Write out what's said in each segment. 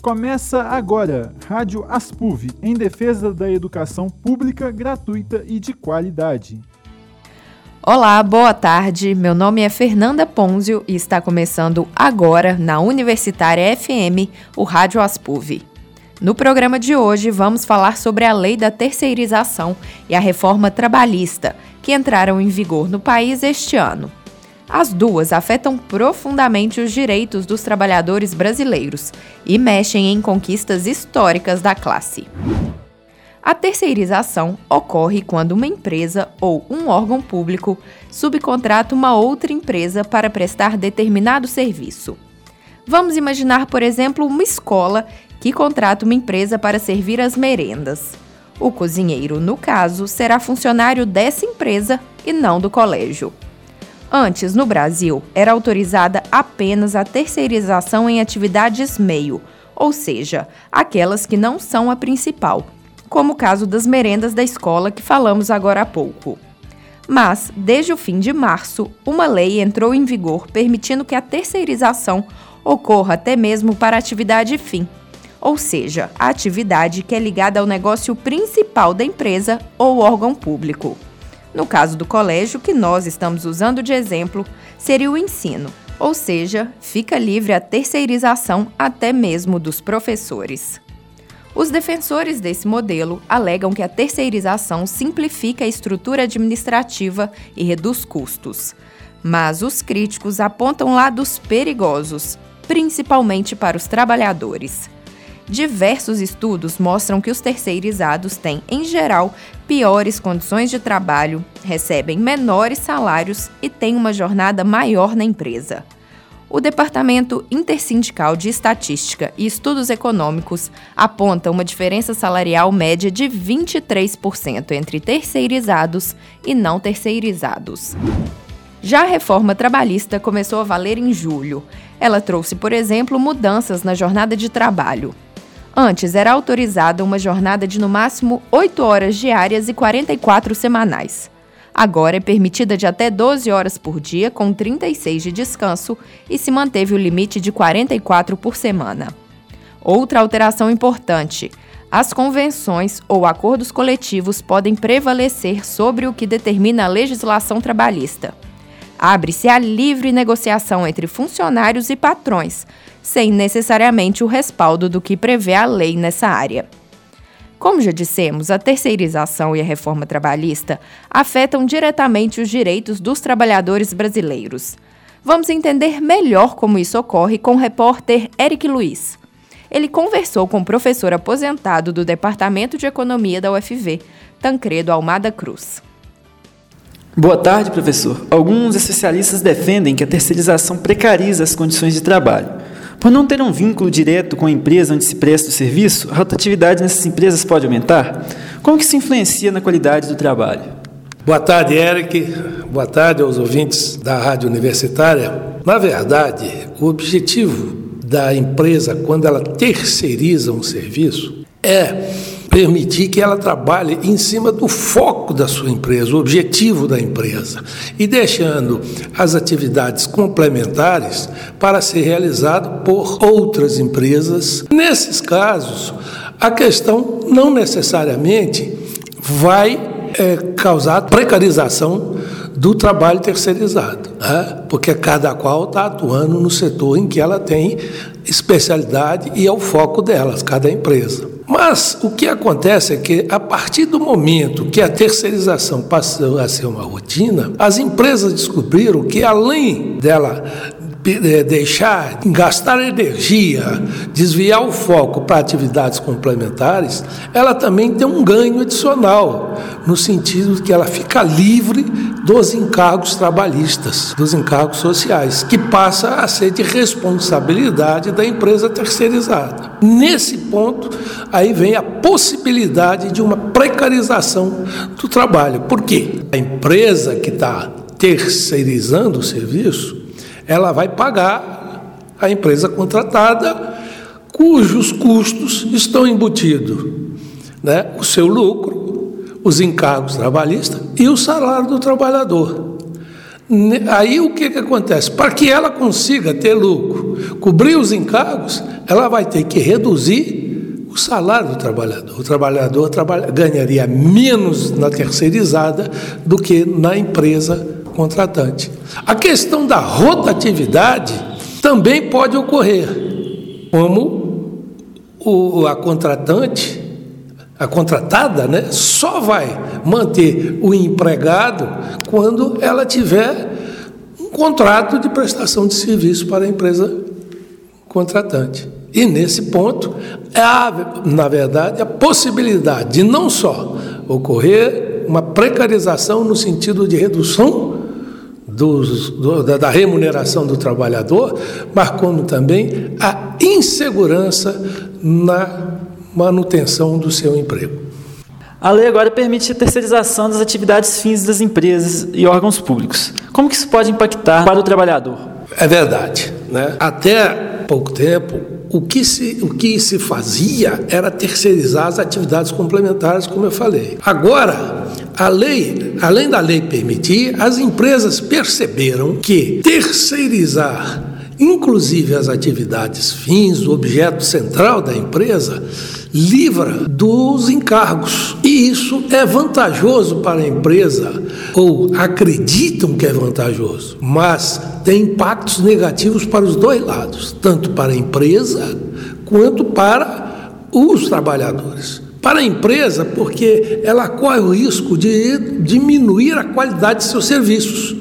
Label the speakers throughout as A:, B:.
A: Começa agora, Rádio Aspuv, em defesa da educação pública, gratuita e de qualidade.
B: Olá, boa tarde. Meu nome é Fernanda Ponzio e está começando agora, na Universitária FM, o Rádio Aspuv. No programa de hoje, vamos falar sobre a lei da terceirização e a reforma trabalhista, que entraram em vigor no país este ano. As duas afetam profundamente os direitos dos trabalhadores brasileiros e mexem em conquistas históricas da classe. A terceirização ocorre quando uma empresa ou um órgão público subcontrata uma outra empresa para prestar determinado serviço. Vamos imaginar, por exemplo, uma escola que contrata uma empresa para servir as merendas. O cozinheiro, no caso, será funcionário dessa empresa e não do colégio. Antes, no Brasil, era autorizada apenas a terceirização em atividades meio, ou seja, aquelas que não são a principal, como o caso das merendas da escola que falamos agora há pouco. Mas, desde o fim de março, uma lei entrou em vigor permitindo que a terceirização ocorra até mesmo para atividade fim, ou seja, a atividade que é ligada ao negócio principal da empresa ou órgão público. No caso do colégio, que nós estamos usando de exemplo, seria o ensino, ou seja, fica livre a terceirização até mesmo dos professores. Os defensores desse modelo alegam que a terceirização simplifica a estrutura administrativa e reduz custos. Mas os críticos apontam lados perigosos, principalmente para os trabalhadores. Diversos estudos mostram que os terceirizados têm, em geral, piores condições de trabalho, recebem menores salários e têm uma jornada maior na empresa. O Departamento Intersindical de Estatística e Estudos Econômicos aponta uma diferença salarial média de 23% entre terceirizados e não terceirizados. Já a reforma trabalhista começou a valer em julho. Ela trouxe, por exemplo, mudanças na jornada de trabalho. Antes era autorizada uma jornada de no máximo 8 horas diárias e 44 semanais. Agora é permitida de até 12 horas por dia, com 36 de descanso, e se manteve o limite de 44 por semana. Outra alteração importante: as convenções ou acordos coletivos podem prevalecer sobre o que determina a legislação trabalhista. Abre-se a livre negociação entre funcionários e patrões, sem necessariamente o respaldo do que prevê a lei nessa área. Como já dissemos, a terceirização e a reforma trabalhista afetam diretamente os direitos dos trabalhadores brasileiros. Vamos entender melhor como isso ocorre com o repórter Eric Luiz. Ele conversou com o professor aposentado do Departamento de Economia da UFV, Tancredo Almada Cruz.
C: Boa tarde, professor. Alguns especialistas defendem que a terceirização precariza as condições de trabalho. Por não ter um vínculo direto com a empresa onde se presta o serviço, a rotatividade nessas empresas pode aumentar? Como que isso influencia na qualidade do trabalho?
D: Boa tarde, Eric. Boa tarde aos ouvintes da Rádio Universitária. Na verdade, o objetivo da empresa, quando ela terceiriza um serviço, é permitir que ela trabalhe em cima do foco da sua empresa, o objetivo da empresa, e deixando as atividades complementares para ser realizado por outras empresas. Nesses casos, a questão não necessariamente vai é, causar precarização do trabalho terceirizado, né? porque cada qual está atuando no setor em que ela tem especialidade e é o foco delas, cada empresa. Mas o que acontece é que, a partir do momento que a terceirização passou a ser uma rotina, as empresas descobriram que, além dela é, deixar, gastar energia, desviar o foco para atividades complementares, ela também tem um ganho adicional, no sentido que ela fica livre dos encargos trabalhistas, dos encargos sociais, que passa a ser de responsabilidade da empresa terceirizada. Nesse ponto, aí vem a possibilidade de uma precarização do trabalho. Por quê? A empresa que está terceirizando o serviço, ela vai pagar a empresa contratada, cujos custos estão embutidos, né? o seu lucro, os encargos trabalhistas e o salário do trabalhador. Aí o que, que acontece? Para que ela consiga ter lucro, cobrir os encargos, ela vai ter que reduzir o salário do trabalhador. O trabalhador trabalha, ganharia menos na terceirizada do que na empresa contratante. A questão da rotatividade também pode ocorrer, como o, a contratante a contratada né, só vai manter o empregado quando ela tiver um contrato de prestação de serviço para a empresa contratante. E nesse ponto, há, na verdade, a possibilidade de não só ocorrer uma precarização no sentido de redução dos, do, da remuneração do trabalhador, mas como também a insegurança na manutenção do seu emprego.
C: A lei agora permite a terceirização das atividades fins das empresas e órgãos públicos. Como que isso pode impactar para o trabalhador?
D: É verdade. Né? Até pouco tempo, o que, se, o que se fazia era terceirizar as atividades complementares, como eu falei. Agora, a lei, além da lei permitir, as empresas perceberam que terceirizar inclusive as atividades fins, o objeto central da empresa, livra dos encargos. E isso é vantajoso para a empresa, ou acreditam que é vantajoso, mas tem impactos negativos para os dois lados, tanto para a empresa quanto para os trabalhadores. Para a empresa, porque ela corre o risco de diminuir a qualidade de seus serviços,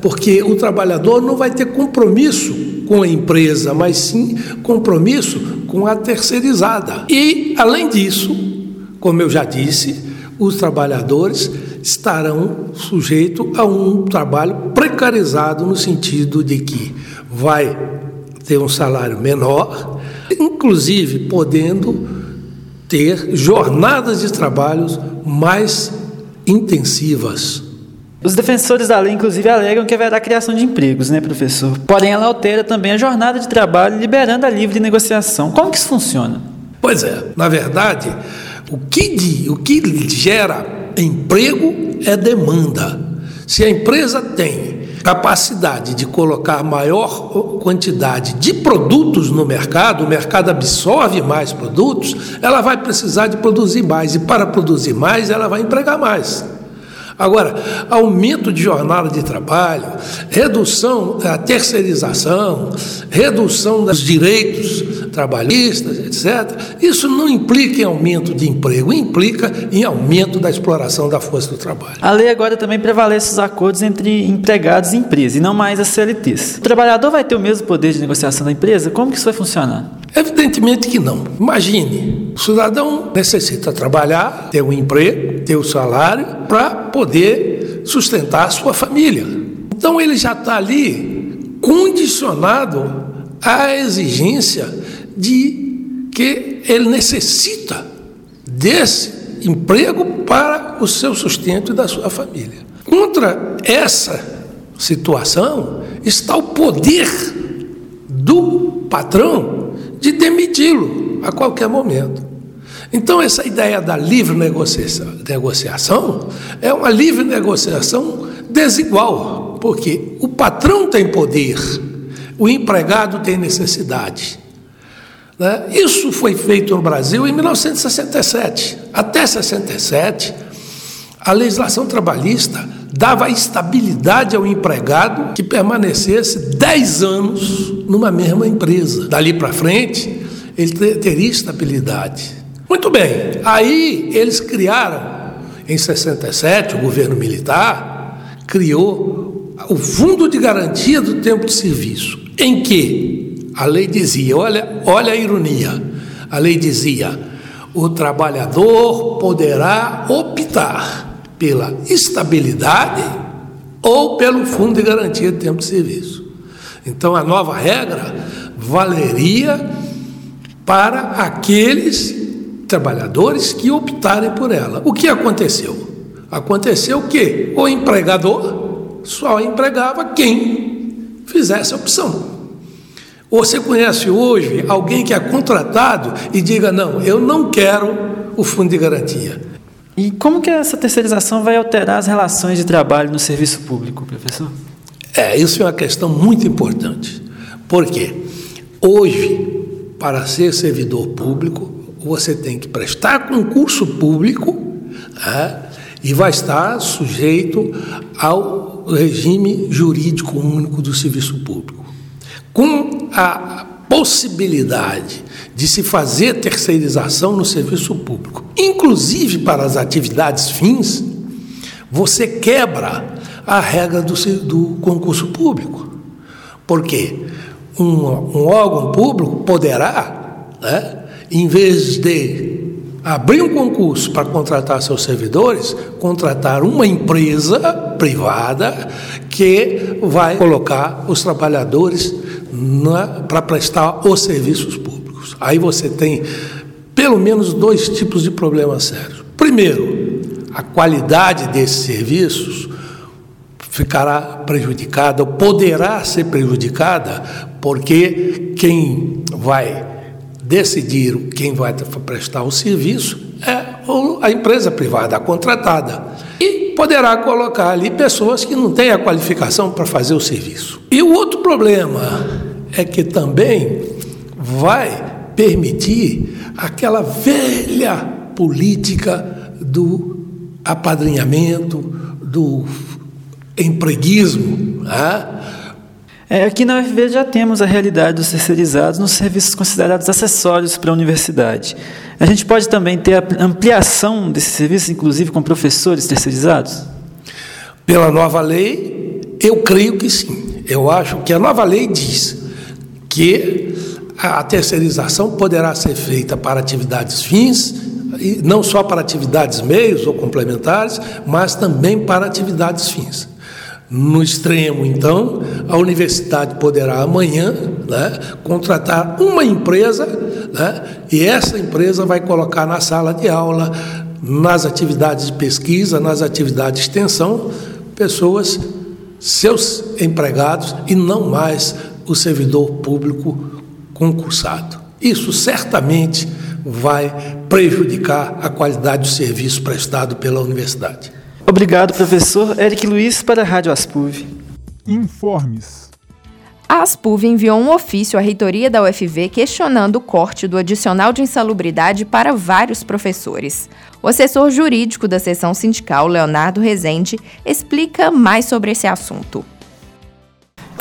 D: porque o trabalhador não vai ter compromisso com a empresa, mas sim compromisso com a terceirizada. E, além disso, como eu já disse, os trabalhadores estarão sujeitos a um trabalho precarizado no sentido de que vai ter um salário menor, inclusive podendo ter jornadas de trabalhos mais intensivas.
C: Os defensores da lei, inclusive, alegam que haverá criação de empregos, né, professor? Porém, ela altera também a jornada de trabalho, liberando a livre negociação. Como que isso funciona?
D: Pois é, na verdade, o que, o que gera emprego é demanda. Se a empresa tem capacidade de colocar maior quantidade de produtos no mercado, o mercado absorve mais produtos, ela vai precisar de produzir mais. E para produzir mais, ela vai empregar mais. Agora, aumento de jornada de trabalho, redução da terceirização, redução dos direitos trabalhistas, etc., isso não implica em aumento de emprego, implica em aumento da exploração da força do trabalho.
C: A lei agora também prevalece os acordos entre empregados e empresa, e não mais as CLTs. O trabalhador vai ter o mesmo poder de negociação da empresa? Como que isso vai funcionar?
D: Evidentemente que não. Imagine, o cidadão necessita trabalhar, ter um emprego, um salário para poder sustentar a sua família. Então ele já está ali condicionado à exigência de que ele necessita desse emprego para o seu sustento e da sua família. Contra essa situação está o poder do patrão de demiti-lo a qualquer momento. Então, essa ideia da livre negociação é uma livre negociação desigual, porque o patrão tem poder, o empregado tem necessidade. Né? Isso foi feito no Brasil em 1967. Até 67, a legislação trabalhista dava estabilidade ao empregado que permanecesse 10 anos numa mesma empresa. Dali para frente, ele teria estabilidade. Muito bem, aí eles criaram, em 67, o governo militar criou o Fundo de Garantia do Tempo de Serviço, em que a lei dizia: olha, olha a ironia, a lei dizia, o trabalhador poderá optar pela estabilidade ou pelo fundo de garantia de tempo de serviço. Então a nova regra valeria para aqueles trabalhadores que optarem por ela. O que aconteceu? Aconteceu que o empregador só empregava quem fizesse a opção. Você conhece hoje alguém que é contratado e diga: não, eu não quero o fundo de garantia.
C: E como que essa terceirização vai alterar as relações de trabalho no serviço público, professor?
D: É, isso é uma questão muito importante. Por quê? Hoje, para ser servidor público, você tem que prestar concurso público é, e vai estar sujeito ao regime jurídico único do serviço público. Com a possibilidade de se fazer terceirização no serviço público, inclusive para as atividades fins, você quebra a regra do, do concurso público. Porque um, um órgão público poderá, né, em vez de abrir um concurso para contratar seus servidores, contratar uma empresa privada que vai colocar os trabalhadores para prestar os serviços públicos. Aí você tem pelo menos dois tipos de problemas sérios. Primeiro, a qualidade desses serviços ficará prejudicada, poderá ser prejudicada, porque quem vai decidir quem vai prestar o serviço é a empresa privada, a contratada. E poderá colocar ali pessoas que não têm a qualificação para fazer o serviço. E o outro problema é que também vai permitir aquela velha política do apadrinhamento, do empreguismo. Né?
C: É, aqui na UFV já temos a realidade dos terceirizados nos serviços considerados acessórios para a universidade. A gente pode também ter a ampliação desses serviços, inclusive com professores terceirizados?
D: Pela nova lei, eu creio que sim. Eu acho que a nova lei diz que a terceirização poderá ser feita para atividades fins, não só para atividades meios ou complementares, mas também para atividades fins. No extremo, então, a universidade poderá amanhã né, contratar uma empresa né, e essa empresa vai colocar na sala de aula, nas atividades de pesquisa, nas atividades de extensão, pessoas, seus empregados e não mais o servidor público concursado. Isso certamente vai prejudicar a qualidade do serviço prestado pela universidade.
C: Obrigado, professor Eric Luiz, para a Rádio Aspuv.
A: Informes.
B: A Aspuv enviou um ofício à reitoria da UFV questionando o corte do adicional de insalubridade para vários professores. O assessor jurídico da seção sindical, Leonardo Rezende, explica mais sobre esse assunto.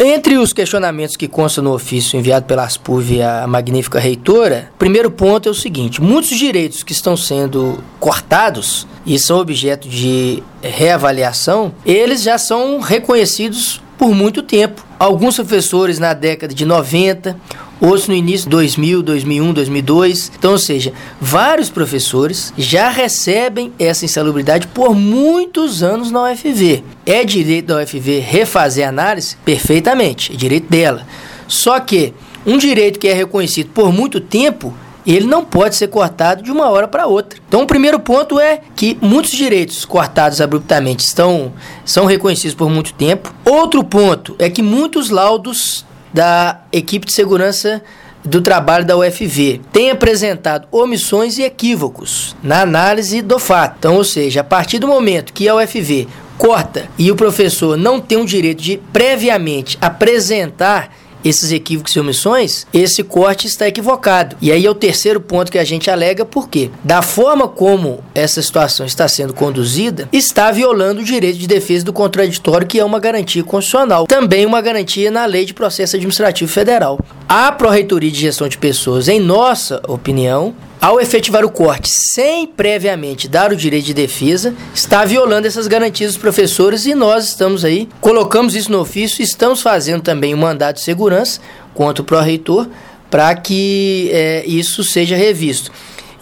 E: Entre os questionamentos que constam no ofício enviado pela Aspuv à magnífica reitora, primeiro ponto é o seguinte: muitos direitos que estão sendo cortados e são objeto de reavaliação, eles já são reconhecidos por muito tempo. Alguns professores na década de 90, outros no início de 2000, 2001, 2002. Então, ou seja, vários professores já recebem essa insalubridade por muitos anos na UFV. É direito da UFV refazer a análise? Perfeitamente, é direito dela. Só que um direito que é reconhecido por muito tempo ele não pode ser cortado de uma hora para outra. Então, o primeiro ponto é que muitos direitos cortados abruptamente estão, são reconhecidos por muito tempo. Outro ponto é que muitos laudos da equipe de segurança do trabalho da UFV tem apresentado omissões e equívocos na análise do fato. Então, ou seja, a partir do momento que a UFV corta e o professor não tem o direito de previamente apresentar esses equívocos e omissões, esse corte está equivocado. E aí é o terceiro ponto que a gente alega, porque da forma como essa situação está sendo conduzida, está violando o direito de defesa do contraditório, que é uma garantia constitucional. Também uma garantia na Lei de Processo Administrativo Federal. A Pró-Reitoria de Gestão de Pessoas, em nossa opinião, ao efetivar o corte sem previamente dar o direito de defesa, está violando essas garantias dos professores e nós estamos aí, colocamos isso no ofício, estamos fazendo também um mandato de segurança contra o pró-reitor para que é, isso seja revisto.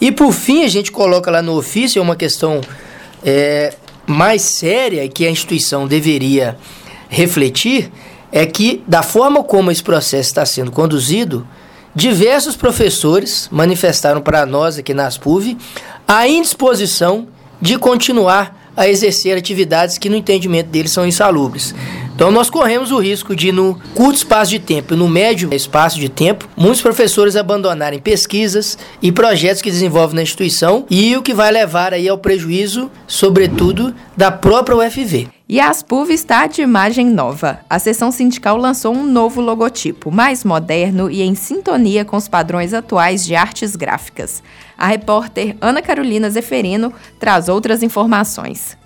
E: E por fim, a gente coloca lá no ofício, é uma questão é, mais séria que a instituição deveria refletir, é que da forma como esse processo está sendo conduzido, Diversos professores manifestaram para nós aqui na Aspuv a indisposição de continuar a exercer atividades que no entendimento deles são insalubres. Então nós corremos o risco de no curto espaço de tempo e no médio espaço de tempo, muitos professores abandonarem pesquisas e projetos que desenvolvem na instituição e o que vai levar aí ao prejuízo, sobretudo, da própria UFV.
B: E a Aspuv está de imagem nova. A seção sindical lançou um novo logotipo, mais moderno e em sintonia com os padrões atuais de artes gráficas. A repórter Ana Carolina Zeferino traz outras informações.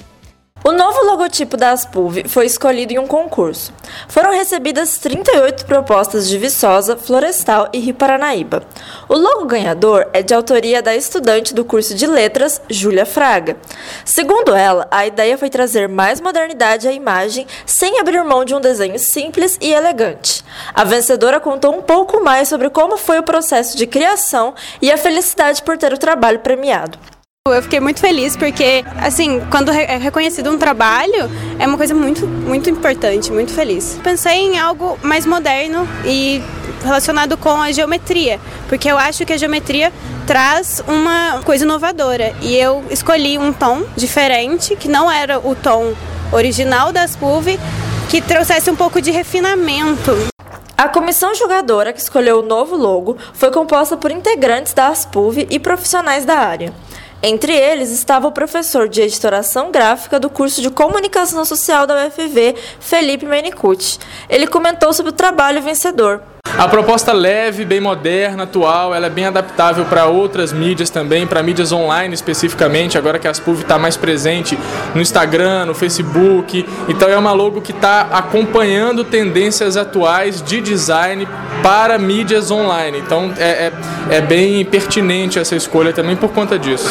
F: O novo logotipo da Aspulv foi escolhido em um concurso. Foram recebidas 38 propostas de Viçosa, Florestal e Rio Paranaíba. O logo ganhador é de autoria da estudante do curso de letras, Júlia Fraga. Segundo ela, a ideia foi trazer mais modernidade à imagem sem abrir mão de um desenho simples e elegante. A vencedora contou um pouco mais sobre como foi o processo de criação e a felicidade por ter o trabalho premiado.
G: Eu fiquei muito feliz porque, assim, quando é reconhecido um trabalho, é uma coisa muito, muito importante, muito feliz. Pensei em algo mais moderno e relacionado com a geometria, porque eu acho que a geometria traz uma coisa inovadora e eu escolhi um tom diferente, que não era o tom original das PUV, que trouxesse um pouco de refinamento.
F: A comissão julgadora que escolheu o novo logo foi composta por integrantes da ASPUV e profissionais da área. Entre eles estava o professor de editoração gráfica do curso de comunicação social da UFV, Felipe Menicucci. Ele comentou sobre o trabalho vencedor.
H: A proposta leve, bem moderna, atual, ela é bem adaptável para outras mídias também, para mídias online especificamente, agora que a Aspulv está mais presente no Instagram, no Facebook. Então é uma logo que está acompanhando tendências atuais de design para mídias online. Então é, é, é, bem pertinente essa escolha também por conta disso.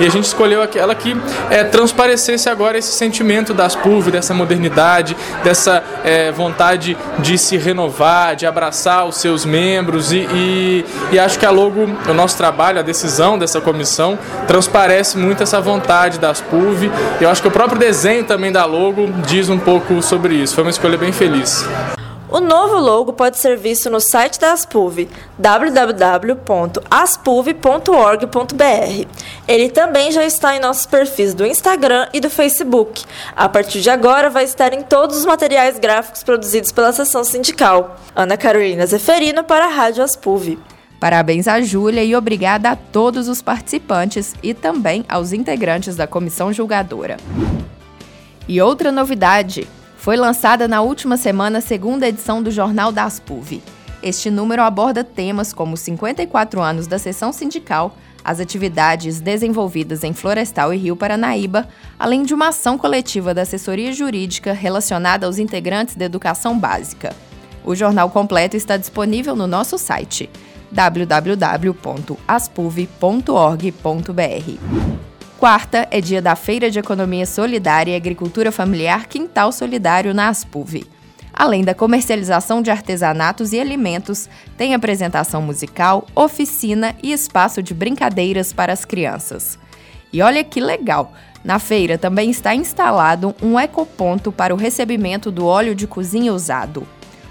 H: E a gente escolheu aquela que é, transparecesse agora esse sentimento das Aspulv, dessa modernidade, dessa é, vontade de se renovar, de abraçar abraçar os seus membros e, e, e, acho que a logo, o nosso trabalho, a decisão dessa comissão transparece muito essa vontade das PUV. Eu acho que o próprio desenho também da logo diz um pouco sobre isso. Foi uma escolha bem feliz.
F: O novo logo pode ser visto no site da Aspuv, www.aspuv.org.br. Ele também já está em nossos perfis do Instagram e do Facebook. A partir de agora, vai estar em todos os materiais gráficos produzidos pela seção sindical. Ana Carolina Zeferino para a Rádio Aspuv.
B: Parabéns a Júlia e obrigada a todos os participantes e também aos integrantes da comissão julgadora. E outra novidade: foi lançada na última semana a segunda edição do Jornal das PUV. Este número aborda temas como 54 anos da sessão sindical, as atividades desenvolvidas em Florestal e Rio Paranaíba, além de uma ação coletiva da assessoria jurídica relacionada aos integrantes da educação básica. O jornal completo está disponível no nosso site www.aspuv.org.br. Quarta é dia da Feira de Economia Solidária e Agricultura Familiar Quintal Solidário na Aspuv. Além da comercialização de artesanatos e alimentos, tem apresentação musical, oficina e espaço de brincadeiras para as crianças. E olha que legal! Na feira também está instalado um ecoponto para o recebimento do óleo de cozinha usado.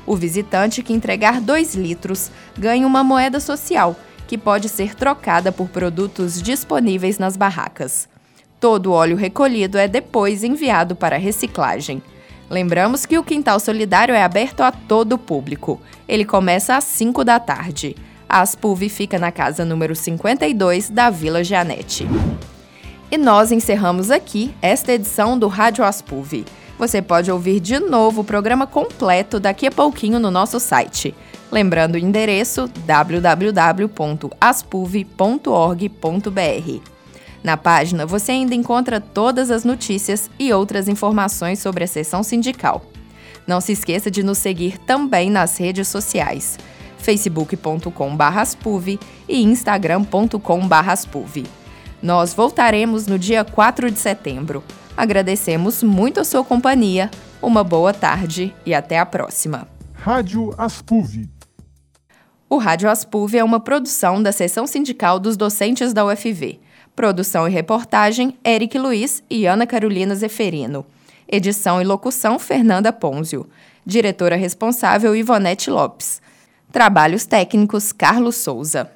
B: O visitante que entregar 2 litros ganha uma moeda social que pode ser trocada por produtos disponíveis nas barracas. Todo o óleo recolhido é depois enviado para reciclagem. Lembramos que o Quintal Solidário é aberto a todo o público. Ele começa às 5 da tarde. A Aspulv fica na casa número 52 da Vila Janete. E nós encerramos aqui esta edição do Rádio Aspulv. Você pode ouvir de novo o programa completo daqui a pouquinho no nosso site Lembrando o endereço www.aspuv.org.br. Na página você ainda encontra todas as notícias e outras informações sobre a sessão sindical. Não se esqueça de nos seguir também nas redes sociais facebook.com/aspuv e instagram.com/aspuv. Nós voltaremos no dia 4 de setembro. Agradecemos muito a sua companhia, uma boa tarde e até a próxima.
A: Rádio Aspuv
B: o Rádio Aspuv é uma produção da Seção Sindical dos Docentes da UFV. Produção e reportagem, Eric Luiz e Ana Carolina Zeferino. Edição e locução, Fernanda Ponzio. Diretora responsável, Ivonete Lopes. Trabalhos técnicos, Carlos Souza.